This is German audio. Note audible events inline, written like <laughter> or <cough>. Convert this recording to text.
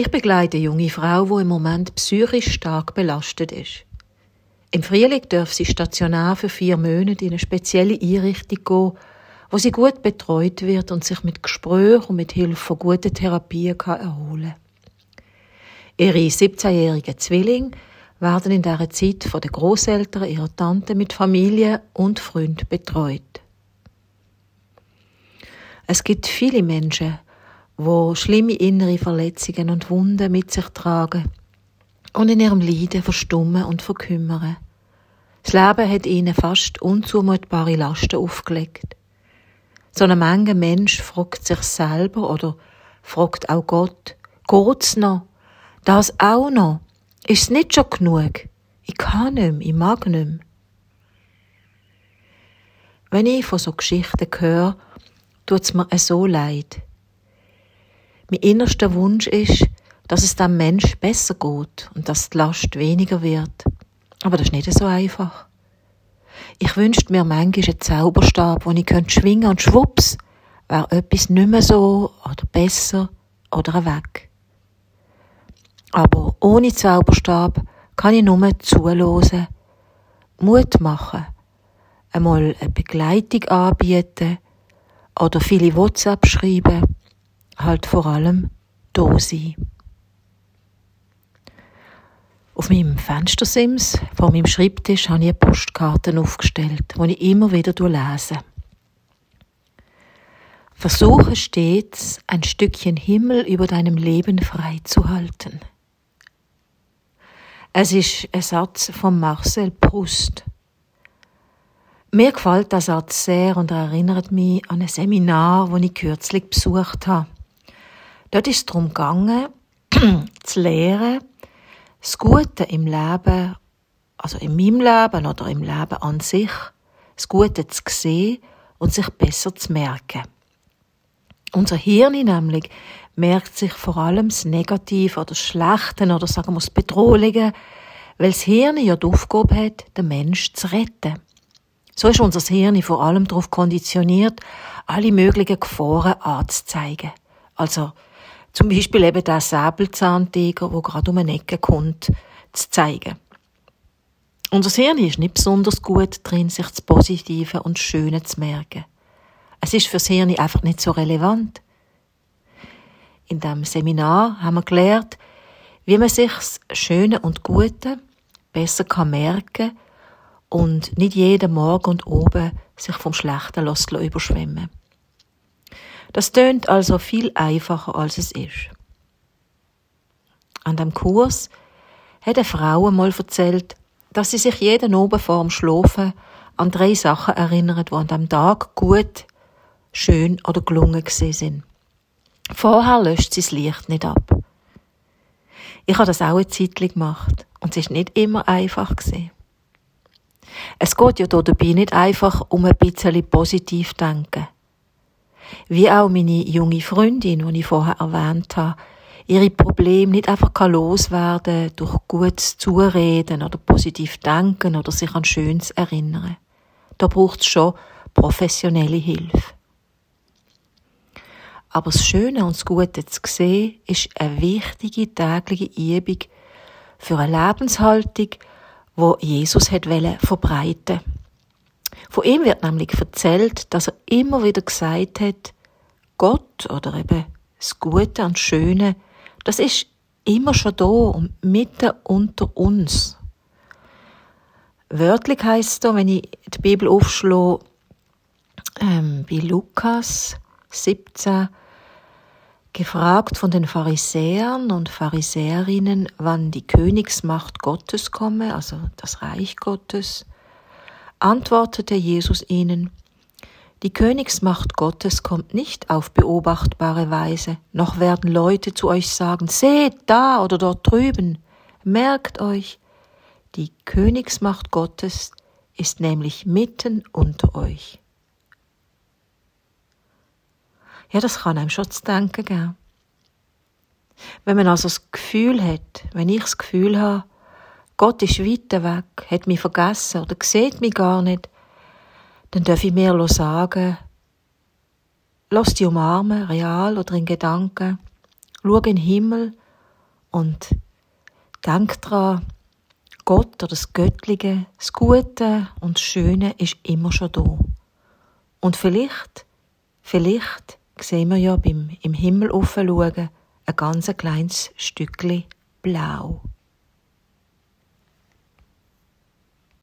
Ich begleite eine junge Frau, die im Moment psychisch stark belastet ist. Im Frühling darf sie stationär für vier Monate in eine spezielle Einrichtung gehen, wo sie gut betreut wird und sich mit Gesprächen und mit Hilfe von guten Therapien kann erholen Ihre 17-jährigen Zwillinge werden in dieser Zeit von den Großeltern ihrer Tante mit Familie und Freunden betreut. Es gibt viele Menschen, wo schlimme innere Verletzungen und Wunden mit sich tragen und in ihrem Leiden verstummen und verkümmern. Das Leben hat ihnen fast unzumutbare Lasten aufgelegt. So ein Menge Mensch fragt sich selber oder fragt auch Gott, geht's noch? Das auch noch? Ist es nicht schon genug? Ich kann nicht mehr, ich mag nicht mehr. Wenn ich von so Geschichten höre, tut es mir so leid. Mein innerster Wunsch ist, dass es dem Mensch besser geht und dass die Last weniger wird. Aber das ist nicht so einfach. Ich wünschte mir manchmal einen Zauberstab, wo ich schwingen könnte und schwupps, wäre etwas nicht mehr so oder besser oder weg. Aber ohne Zauberstab kann ich nur zuhören, Mut machen, einmal eine Begleitung anbieten oder viele WhatsApp schreiben halt vor allem da sein. Auf meinem Fenstersims vor meinem Schreibtisch habe ich Postkarten aufgestellt, die ich immer wieder lese. Versuche stets, ein Stückchen Himmel über deinem Leben freizuhalten. Es ist ein Satz von Marcel Proust. Mir gefällt der Satz sehr und er erinnert mich an ein Seminar, das ich kürzlich besucht habe. Dort ist es darum gegangen, <clears throat> zu lehren, das Gute im Leben, also in meinem Leben oder im Leben an sich, das Gute zu sehen und sich besser zu merken. Unser Hirn nämlich merkt sich vor allem das Negative oder das Schlechte oder sagen wir das Bedrohliche, weil das Hirn ja die Aufgabe hat, den Menschen zu retten. So ist unser Hirn vor allem darauf konditioniert, alle möglichen Gefahren anzuzeigen. Also zum Beispiel eben der Säbelzahntiger, der gerade um eine Ecke kommt, zu zeigen. Unser Hirn ist nicht besonders gut drin, sich das Positive und Schöne zu merken. Es ist fürs Hirn einfach nicht so relevant. In dem Seminar haben wir gelernt, wie man sich das Schöne und Gute besser kann merken und nicht jeden Morgen und oben sich vom Schlechten überschwemmen das tönt also viel einfacher, als es ist. An dem Kurs hat eine Frau einmal erzählt, dass sie sich jeden Abend vor dem Schlafen an drei Sachen erinnert, die an dem Tag gut, schön oder gelungen sind. Vorher löscht sie das Licht nicht ab. Ich habe das auch eine Zeit gemacht und es ist nicht immer einfach gewesen. Es geht ja dabei nicht einfach um ein bisschen positiv denken wie auch meine junge Freundin, die ich vorher erwähnt habe, ihre Probleme nicht einfach loswerden durch gutes Zureden oder positiv denken oder sich an Schönes erinnern. Da braucht es schon professionelle Hilfe. Aber das Schöne und das Gute zu sehen, ist eine wichtige tägliche Übung für eine Lebenshaltung, wo Jesus hat verbreiten von ihm wird nämlich erzählt, dass er immer wieder gesagt hat, Gott oder eben das Gute und Schöne, das ist immer schon da und mitten unter uns. Wörtlich heißt es wenn ich die Bibel aufschlage, ähm, bei Lukas 17, gefragt von den Pharisäern und Pharisäerinnen, wann die Königsmacht Gottes komme, also das Reich Gottes antwortete Jesus ihnen, die Königsmacht Gottes kommt nicht auf beobachtbare Weise, noch werden Leute zu euch sagen, seht da oder dort drüben. Merkt euch, die Königsmacht Gottes ist nämlich mitten unter euch. Ja, das kann einem schon zu denken geben. Wenn man also das Gefühl hat, wenn ich das Gefühl habe, Gott ist weit weg, hat mich vergessen oder sieht mich gar nicht, dann darf ich mir sagen, lass die umarmen, real oder in Gedanken, schau in den Himmel Und denk dran, Gott oder das Göttliche, das Gute und das Schöne ist immer schon da. Und vielleicht, vielleicht sehen wir ja beim im Himmel schauen, ein ganz kleines Stückchen blau.